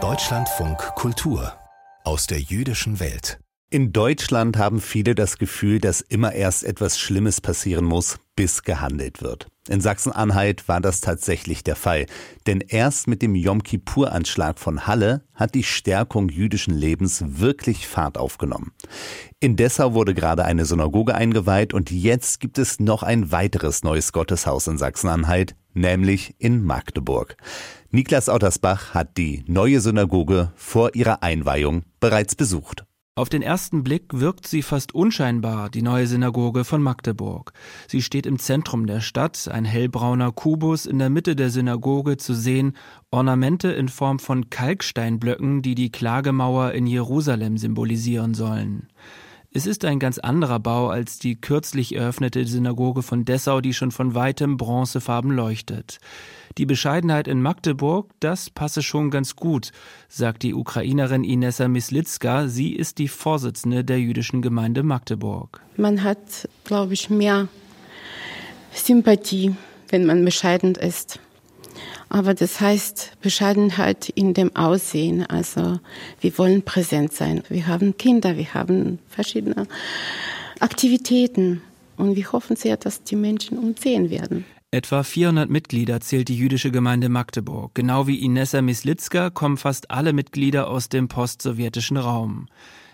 Deutschlandfunk Kultur aus der jüdischen Welt. In Deutschland haben viele das Gefühl, dass immer erst etwas Schlimmes passieren muss, bis gehandelt wird. In Sachsen-Anhalt war das tatsächlich der Fall. Denn erst mit dem Yom Kippur-Anschlag von Halle hat die Stärkung jüdischen Lebens wirklich Fahrt aufgenommen. In Dessau wurde gerade eine Synagoge eingeweiht und jetzt gibt es noch ein weiteres neues Gotteshaus in Sachsen-Anhalt, nämlich in Magdeburg. Niklas Ottersbach hat die neue Synagoge vor ihrer Einweihung bereits besucht. Auf den ersten Blick wirkt sie fast unscheinbar, die neue Synagoge von Magdeburg. Sie steht im Zentrum der Stadt, ein hellbrauner Kubus in der Mitte der Synagoge zu sehen, Ornamente in Form von Kalksteinblöcken, die die Klagemauer in Jerusalem symbolisieren sollen. Es ist ein ganz anderer Bau als die kürzlich eröffnete Synagoge von Dessau, die schon von weitem bronzefarben leuchtet. Die Bescheidenheit in Magdeburg, das passe schon ganz gut, sagt die Ukrainerin Inessa Mislitzka. Sie ist die Vorsitzende der jüdischen Gemeinde Magdeburg. Man hat, glaube ich, mehr Sympathie, wenn man bescheiden ist. Aber das heißt Bescheidenheit in dem Aussehen. Also wir wollen präsent sein. Wir haben Kinder, wir haben verschiedene Aktivitäten. Und wir hoffen sehr, dass die Menschen uns sehen werden. Etwa 400 Mitglieder zählt die jüdische Gemeinde Magdeburg. Genau wie Inessa Mislitzka kommen fast alle Mitglieder aus dem postsowjetischen Raum.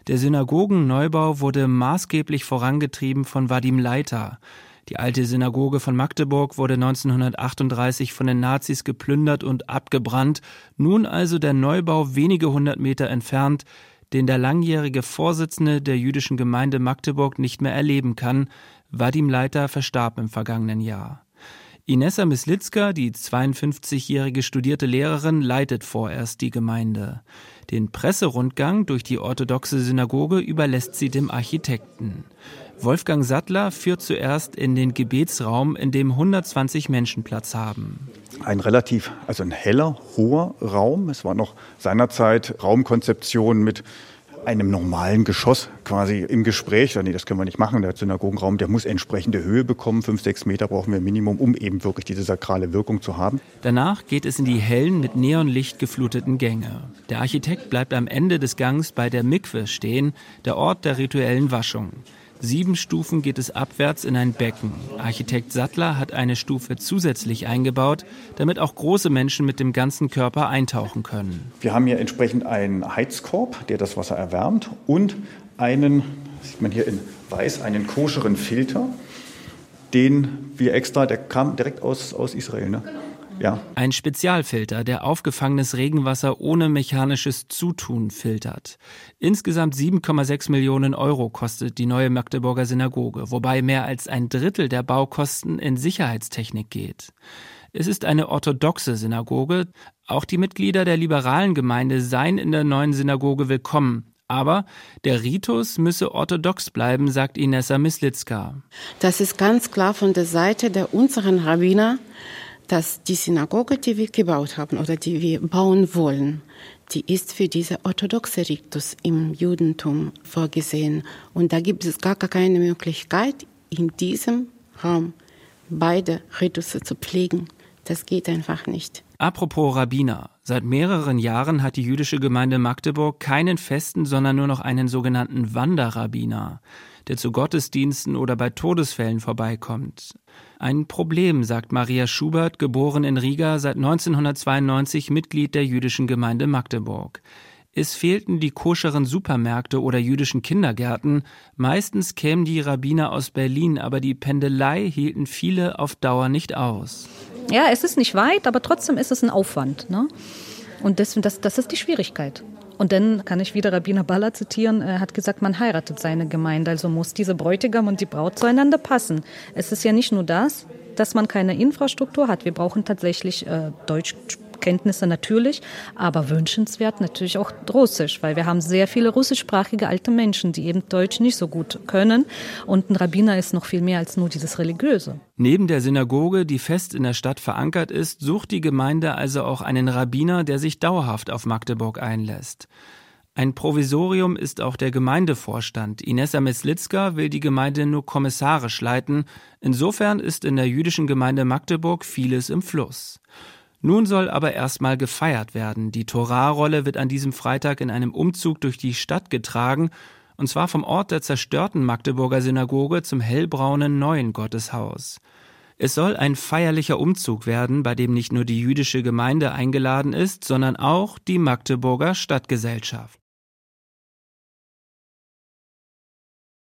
Der Synagogenneubau wurde maßgeblich vorangetrieben von Vadim Leiter. Die alte Synagoge von Magdeburg wurde 1938 von den Nazis geplündert und abgebrannt, nun also der Neubau wenige hundert Meter entfernt, den der langjährige Vorsitzende der jüdischen Gemeinde Magdeburg nicht mehr erleben kann. Vadim Leiter verstarb im vergangenen Jahr. Inessa Mislitzka, die 52-jährige studierte Lehrerin, leitet vorerst die Gemeinde. Den Presserundgang durch die orthodoxe Synagoge überlässt sie dem Architekten. Wolfgang Sattler führt zuerst in den Gebetsraum, in dem 120 Menschen Platz haben. Ein relativ, also ein heller, hoher Raum. Es war noch seinerzeit Raumkonzeption mit einem normalen Geschoss quasi im Gespräch. Nee, das können wir nicht machen. Der Synagogenraum, der muss entsprechende Höhe bekommen. Fünf, sechs Meter brauchen wir Minimum, um eben wirklich diese sakrale Wirkung zu haben. Danach geht es in die hellen, mit Neonlicht gefluteten Gänge. Der Architekt bleibt am Ende des Gangs bei der Mikwe stehen, der Ort der rituellen Waschung. Sieben Stufen geht es abwärts in ein Becken. Architekt Sattler hat eine Stufe zusätzlich eingebaut, damit auch große Menschen mit dem ganzen Körper eintauchen können. Wir haben hier entsprechend einen Heizkorb, der das Wasser erwärmt und einen, sieht man hier in weiß, einen koscheren Filter, den wir extra, der kam direkt aus, aus Israel. Ne? Genau. Ja. Ein Spezialfilter, der aufgefangenes Regenwasser ohne mechanisches Zutun filtert. Insgesamt 7,6 Millionen Euro kostet die neue Magdeburger Synagoge, wobei mehr als ein Drittel der Baukosten in Sicherheitstechnik geht. Es ist eine orthodoxe Synagoge. Auch die Mitglieder der liberalen Gemeinde seien in der neuen Synagoge willkommen. Aber der Ritus müsse orthodox bleiben, sagt Inessa Mislitzka. Das ist ganz klar von der Seite der unseren Rabbiner dass die Synagoge, die wir gebaut haben oder die wir bauen wollen, die ist für diese orthodoxe Ritus im Judentum vorgesehen. Und da gibt es gar keine Möglichkeit, in diesem Raum beide Ritusse zu pflegen. Das geht einfach nicht. Apropos Rabbiner. Seit mehreren Jahren hat die jüdische Gemeinde Magdeburg keinen festen, sondern nur noch einen sogenannten Wanderrabbiner der zu Gottesdiensten oder bei Todesfällen vorbeikommt. Ein Problem, sagt Maria Schubert, geboren in Riga, seit 1992 Mitglied der jüdischen Gemeinde Magdeburg. Es fehlten die koscheren Supermärkte oder jüdischen Kindergärten. Meistens kämen die Rabbiner aus Berlin, aber die Pendelei hielten viele auf Dauer nicht aus. Ja, es ist nicht weit, aber trotzdem ist es ein Aufwand. Ne? Und das, das, das ist die Schwierigkeit. Und dann kann ich wieder Rabbiner Baller zitieren, er hat gesagt, man heiratet seine Gemeinde, also muss diese Bräutigam und die Braut zueinander passen. Es ist ja nicht nur das, dass man keine Infrastruktur hat. Wir brauchen tatsächlich äh, Deutsch Kenntnisse natürlich, aber wünschenswert natürlich auch Russisch, weil wir haben sehr viele russischsprachige alte Menschen, die eben Deutsch nicht so gut können. Und ein Rabbiner ist noch viel mehr als nur dieses Religiöse. Neben der Synagoge, die fest in der Stadt verankert ist, sucht die Gemeinde also auch einen Rabbiner, der sich dauerhaft auf Magdeburg einlässt. Ein Provisorium ist auch der Gemeindevorstand. Inessa Meslitzka will die Gemeinde nur kommissarisch leiten. Insofern ist in der jüdischen Gemeinde Magdeburg vieles im Fluss. Nun soll aber erstmal gefeiert werden. Die Torahrolle wird an diesem Freitag in einem Umzug durch die Stadt getragen, und zwar vom Ort der zerstörten Magdeburger Synagoge zum hellbraunen neuen Gotteshaus. Es soll ein feierlicher Umzug werden, bei dem nicht nur die jüdische Gemeinde eingeladen ist, sondern auch die Magdeburger Stadtgesellschaft.